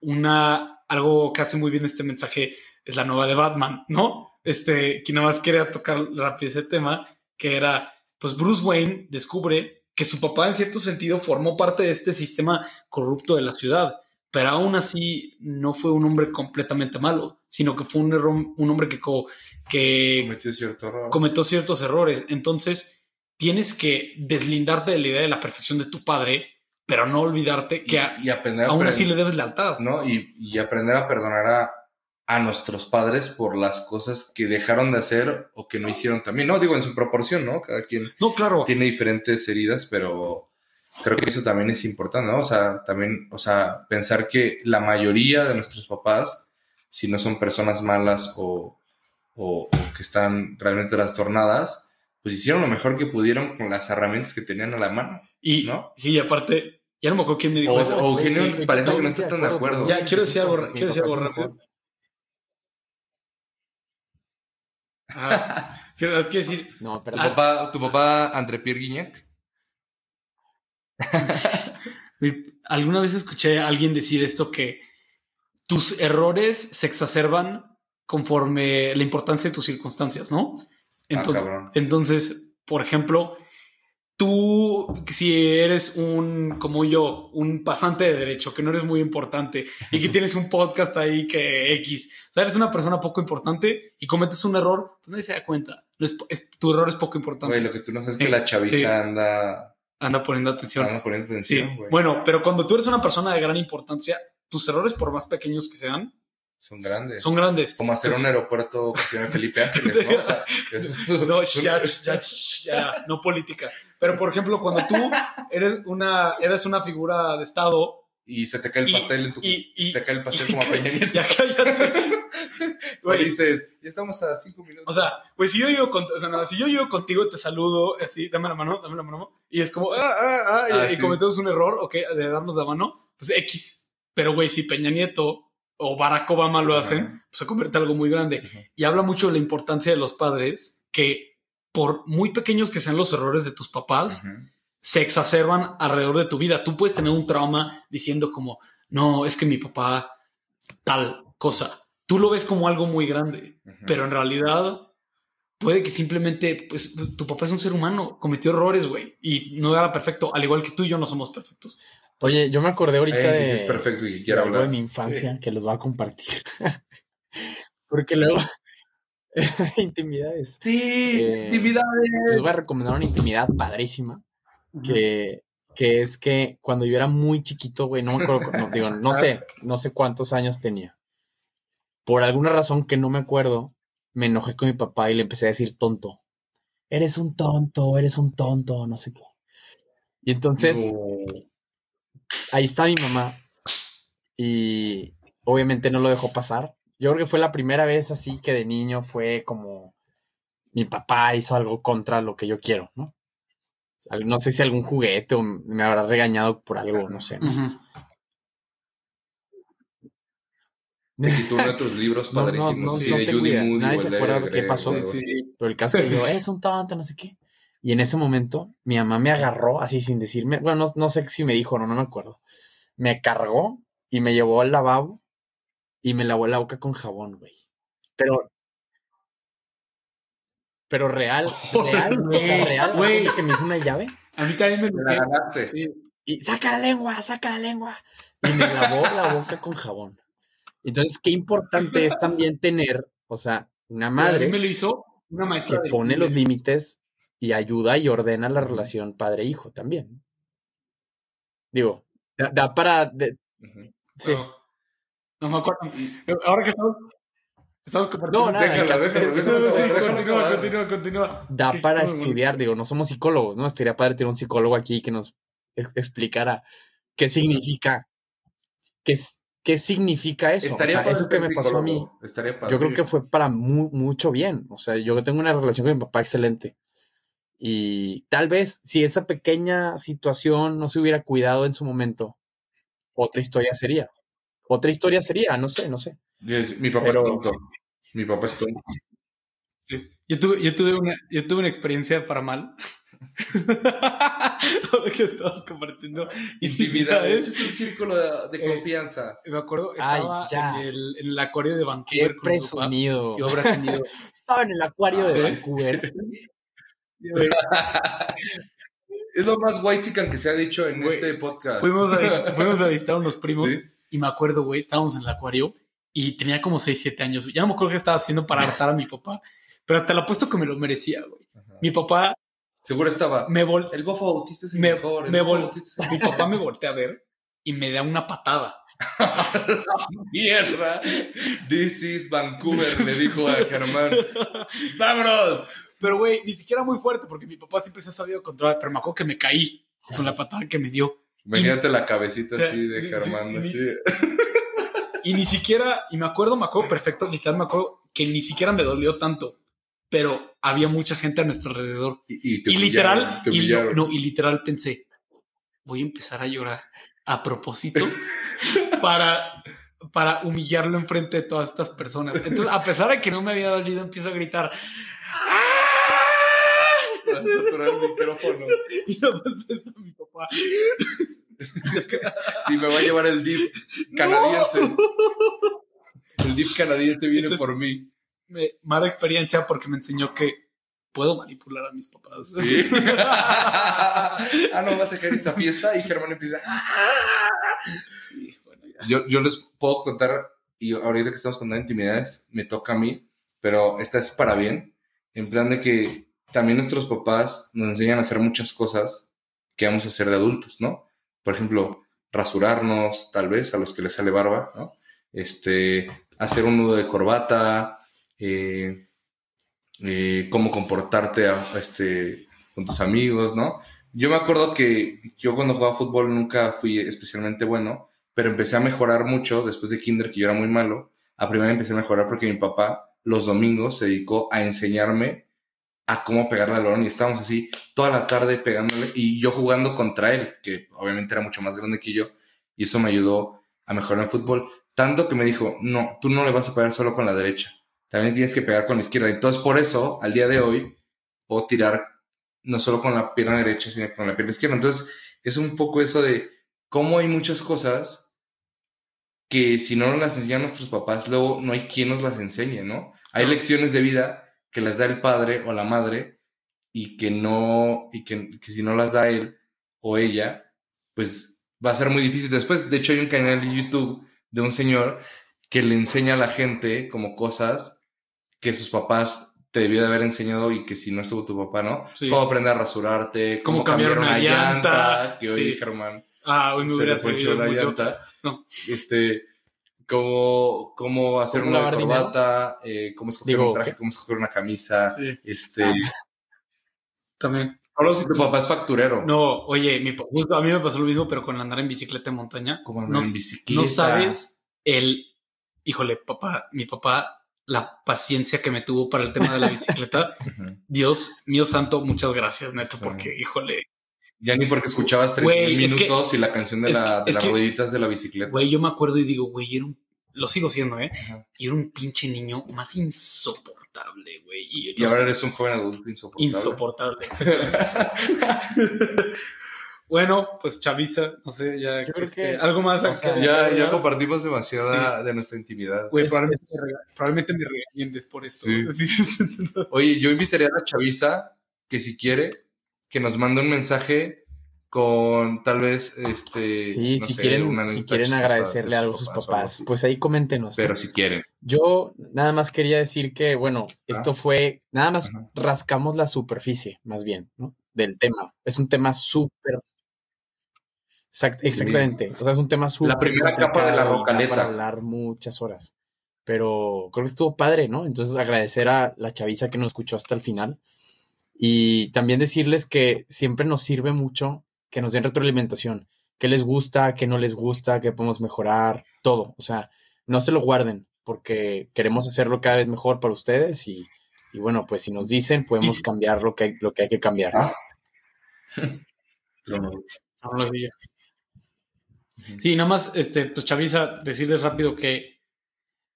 una, algo que hace muy bien este mensaje es la nueva de Batman, ¿no? Este, que nada más quería tocar rápido ese tema, que era, pues Bruce Wayne descubre que su papá en cierto sentido formó parte de este sistema corrupto de la ciudad pero aún así no fue un hombre completamente malo, sino que fue un, error, un hombre que, que cometió, cierto cometió ciertos errores. Entonces, tienes que deslindarte de la idea de la perfección de tu padre, pero no olvidarte que y, aprender aún así le debes lealtad. ¿no? Y, y aprender a perdonar a, a, nuestros padres por las cosas que dejaron de hacer o que no hicieron también. No, digo en su proporción, ¿no? Cada quien no, claro. tiene diferentes heridas, pero creo que eso también es importante, ¿no? O sea, también, o sea, pensar que la mayoría de nuestros papás, si no son personas malas o, o, que están realmente trastornadas, pues hicieron lo mejor que pudieron con las herramientas que tenían a la mano. Y, ¿no? Sí, y aparte, ya no me acuerdo quién me dijo o, O Eugenio parece que no está tan de acuerdo. Ya, quiero decir algo, quiero decir algo rápido. Ah, quiero decir... No, pero... ¿Tu, papá, ¿Tu papá André Pierre Guignac? Alguna vez escuché a alguien decir esto que tus errores se exacerban conforme la importancia de tus circunstancias, ¿no? Ah, entonces, por ejemplo, tú, si eres un, como yo, un pasante de derecho, que no eres muy importante y que tienes un podcast ahí que X, o sea, eres una persona poco importante y cometes un error, pues nadie se da cuenta. tu error es poco importante. Güey, lo que tú no sabes es que la chaviza anda anda poniendo atención. Anda poniendo atención. Sí. Bueno, pero cuando tú eres una persona de gran importancia, tus errores, por más pequeños que sean, son grandes. Son grandes. Como hacer un aeropuerto que se llama Felipe Ángeles, ¿no? O sea, no, ya, ya, ya, no política. Pero, por ejemplo, cuando tú eres una, eres una figura de Estado... Y se te cae el pastel en tu... Y, y, se te cae el pastel como a Peña Nieto. Ya cállate. Güey, dices, ya estamos a cinco minutos. O sea, pues si yo llego, con, o sea, si yo llego contigo y te saludo, así, dame la mano, dame la mano, y es como, ah, ah, ah, y, ah, cometemos un error, ok, de darnos la mano, pues X. Pero, güey, si Peña Nieto o Barack Obama lo hacen, pues se convierte en algo muy grande. Y habla mucho de la importancia de los padres, que por muy pequeños que sean los errores de tus papás, se exacerban alrededor de tu vida. Tú puedes tener un trauma diciendo como, no, es que mi papá tal cosa tú lo ves como algo muy grande, pero en realidad puede que simplemente, pues tu papá es un ser humano, cometió errores, güey, y no era perfecto, al igual que tú y yo no somos perfectos. Oye, yo me acordé ahorita de, es perfecto y quiero hablar. de mi infancia que los voy a compartir. Porque luego intimidades. Sí, eh, intimidades. Les voy a recomendar una intimidad padrísima que, que es que cuando yo era muy chiquito, güey, no me acuerdo, no, digo, no sé, no sé cuántos años tenía por alguna razón que no me acuerdo, me enojé con mi papá y le empecé a decir tonto. Eres un tonto, eres un tonto, no sé qué. Y entonces, ahí está mi mamá. Y obviamente no lo dejó pasar. Yo creo que fue la primera vez así que de niño fue como mi papá hizo algo contra lo que yo quiero, ¿no? No sé si algún juguete o me habrá regañado por algo, no sé. Tú uno de tus libros padrísimos. sí, de Judy Moody. Nadie se acuerda de qué pasó. Pero el caso es que yo, es un tonto, no sé qué. Y en ese momento, mi mamá me agarró así sin decirme, bueno, no, no sé si me dijo o no, no me acuerdo. Me cargó y me llevó al lavabo y me lavó la boca con jabón, güey. Pero. Pero real, real, o sea, real, güey. Que me hizo una llave. A mí también me, la ganaste. Sí. Y saca la lengua, saca la lengua. Y me lavó la boca con jabón. Entonces, qué importante es también tener, o sea, una madre. me lo hizo una maestra. Que pone los límites y ayuda y ordena la relación padre-hijo también. Digo, da, para. Sí. No, me acuerdo. Ahora que estamos. Estamos compartiendo. No, nada. Continúa, continúa, continúa. Da para estudiar, digo, no somos psicólogos, ¿no? Estaría padre tener un psicólogo aquí que nos explicara qué significa. Qué, qué significa eso. Estaría o sea, eso que me pasó a mí. Yo creo que fue para mucho bien. O sea, yo tengo una relación con mi papá excelente. Y tal vez si esa pequeña situación no se hubiera cuidado en su momento, otra historia sería. Otra historia sería, no sé, no sé. Mi papá es tonto. Mi papá es tonto. Yo, tuve, yo, tuve una, yo tuve una experiencia para mal. Que estamos compartiendo intimidades. Ese es un círculo de, eh, confianza. me acuerdo, estaba en, el, en, el, acuario de Vancouver. Qué presumido. Yo habrá tenido. estaba en el acuario de Vancouver. es lo más white chican que se ha dicho en este podcast. Fuimos a, fuimos a visitar a unos primos y me acuerdo, güey, estábamos en el acuario y tenía como 6, 7 años. Ya no me acuerdo qué estaba haciendo para hartar a mi papá, pero te lo apuesto que me lo merecía, güey. Mi papá. Seguro estaba. Me vol el bofo autista es el me, mejor. me Mi papá me voltea a ver y me da una patada. ¡Mierda! This is Vancouver, le dijo a Germán. ¡Vámonos! Pero, güey, ni siquiera muy fuerte, porque mi papá siempre se ha sabido controlar, pero me acuerdo que me caí con la patada que me dio. Imagínate la cabecita así de Germán, así. Y ni siquiera, y me acuerdo, me acuerdo perfecto, literal, me acuerdo que ni siquiera me dolió tanto, pero había mucha gente a nuestro alrededor. Y, literal, y, no, y literal pensé, voy a empezar a llorar a propósito para, para humillarlo enfrente de todas estas personas. Entonces, a pesar de que no me había dolido, empiezo a gritar, saturar el micrófono. Y no más a mi papá. Sí, me va a llevar el DIF canadiense. El DIF canadiense viene por mí. mala experiencia porque me enseñó que puedo manipular a mis papás. Sí. ah, no, vas a querer esa fiesta y Germán empieza. sí, bueno, ya. Yo, yo les puedo contar, y ahorita que estamos contando intimidades, me toca a mí, pero esta es para bien, en plan de que también nuestros papás nos enseñan a hacer muchas cosas que vamos a hacer de adultos, ¿no? Por ejemplo, rasurarnos, tal vez, a los que les sale barba, ¿no? Este, hacer un nudo de corbata, eh, eh, cómo comportarte este, con tus amigos, ¿no? Yo me acuerdo que yo cuando jugaba fútbol nunca fui especialmente bueno, pero empecé a mejorar mucho después de kinder, que yo era muy malo. A primero empecé a mejorar porque mi papá los domingos se dedicó a enseñarme a cómo pegarle al balón y estábamos así toda la tarde pegándole y yo jugando contra él, que obviamente era mucho más grande que yo, y eso me ayudó a mejorar el fútbol. Tanto que me dijo, no, tú no le vas a pegar solo con la derecha, también tienes que pegar con la izquierda. Entonces, por eso, al día de hoy, puedo tirar no solo con la pierna derecha, sino con la pierna izquierda. Entonces, es un poco eso de cómo hay muchas cosas que si no nos las enseñan nuestros papás, luego no hay quien nos las enseñe, ¿no? Hay lecciones de vida que las da el padre o la madre y que no, y que, si no las da él o ella, pues va a ser muy difícil después. De hecho, hay un canal de YouTube de un señor que le enseña a la gente como cosas que sus papás te debió de haber enseñado y que si no estuvo tu papá, ¿no? Cómo aprender a rasurarte, cómo, cambiar, una, llanta, que hoy Germán ah, hoy me hubiera se la llanta. No. Este, cómo, cómo hacer una corbata, eh, cómo escoger un traje, cómo escoger una camisa. Este. También. Solo si tu papá es facturero. No, oye, mi, justo a mí me pasó lo mismo, pero con andar en bicicleta en montaña. Como andar no, en bicicleta. No sabes el. Híjole, papá, mi papá, la paciencia que me tuvo para el tema de la bicicleta. Dios mío santo, muchas gracias, neto, porque, híjole. Ya ni porque escuchabas 30 minutos y la canción de, las rueditas de la bicicleta. Güey, yo me acuerdo y digo, güey, era un lo sigo siendo, ¿eh? Y era un pinche niño más insoportable, güey. Y, ahora eres un joven adulto insoportable. Insoportable. bueno, pues Chavisa, no sé, ya este, algo más. ya, ya compartimos demasiada de nuestra intimidad. Güey, probablemente, me regañes por esto. Oye, yo invitaría a Chavisa que si quiere, que nos mande un mensaje con tal vez este sí si quieren si quieren agradecerle algo a sus papás, pues ahí coméntenos pero si quieren. Yo nada más quería decir que bueno esto fue nada más rascamos la superficie más bien ¿no? del tema. Es un tema súper exactamente o sea es un tema súper la primera capa de la rocaleta para hablar muchas horas. Pero creo que estuvo padre no entonces agradecer a la chaviza que nos escuchó hasta el final y también decirles que siempre nos sirve mucho que nos den retroalimentación, qué les gusta, qué no les gusta, qué podemos mejorar, todo. O sea, no se lo guarden porque queremos hacerlo cada vez mejor para ustedes y, bueno, pues si nos dicen, podemos cambiar lo que hay, lo que, hay que cambiar. ¿no? Sí, nada más, este, pues Chavisa, decirles rápido que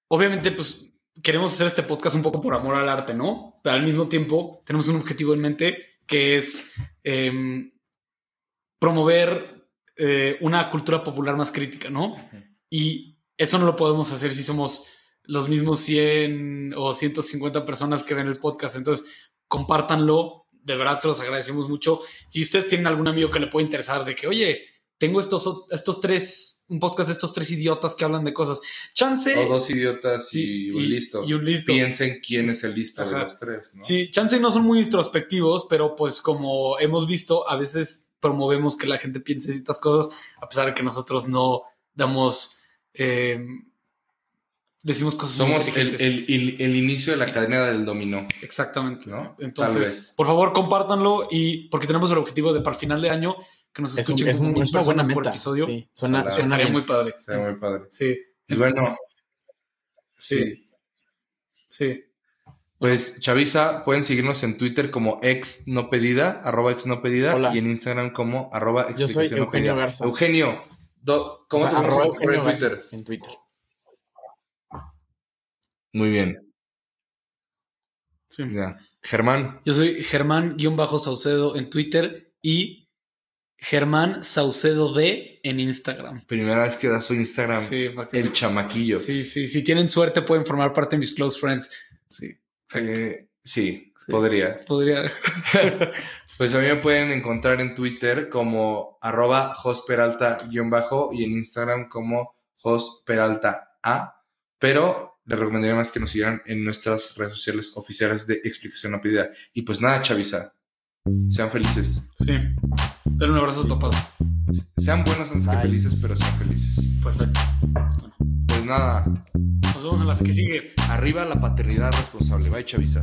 obviamente, pues queremos hacer este podcast un poco por amor al arte, ¿no? Pero al mismo tiempo tenemos un objetivo en mente que es em, promover eh, una cultura popular más crítica, ¿no? Y eso no lo podemos hacer si somos los mismos 100 o 150 personas que ven el podcast. Entonces, compártanlo. De verdad, se los agradecemos mucho. Si ustedes tienen algún amigo que le pueda interesar de que, oye, tengo estos, estos tres, un podcast de estos tres idiotas que hablan de cosas. Chance. O dos idiotas y, un listo. Y un listo. Piensen quién es el listo de los tres, ¿no? Sí, chance no son muy introspectivos, pero pues como hemos visto, a veces promovemos que la gente piense ciertas cosas, a pesar de que nosotros no damos, eh, decimos cosas. Somos el, el, inicio de la cadena del dominó. Exactamente. ¿no? Entonces, por favor, compártanlo y porque tenemos el objetivo de para el final de año que nos escuchen es, un, es una buena meta. por episodio. Sí, suena, estaría muy padre. Estaría muy padre. Sí. Y bueno. Sí. Sí. Pues Chavisa, pueden seguirnos en Twitter como ex no pedida, arroba ex no pedida, y en Instagram como arroba Yo soy Eugenio Garza. Eugenio, ¿cómo te arroba Eugenio en Twitter? En Twitter. Muy bien. Sí. Germán. Yo soy Germán-Saucedo en Twitter y Germán Saucedo D en Instagram. Primera vez que da su Instagram. Sí, el chamaquillo. Sí, sí. Si tienen suerte pueden formar parte de mis close friends. Sí. Eh, sí, podría. Podría. pues a mí me pueden encontrar en Twitter como arroba josperalta-bajo y en Instagram como josperalta A. Pero les recomendaría más que nos sigan en nuestras redes sociales oficiales de Explicación Pedida. Y pues nada, Chavisa sean felices. Sí. Den un abrazo a papás. Sean buenos antes que felices, pero sean felices. Perfecto. Pues nada. Nos vemos en las que sigue. Arriba la paternidad responsable. Bye, Chavisa.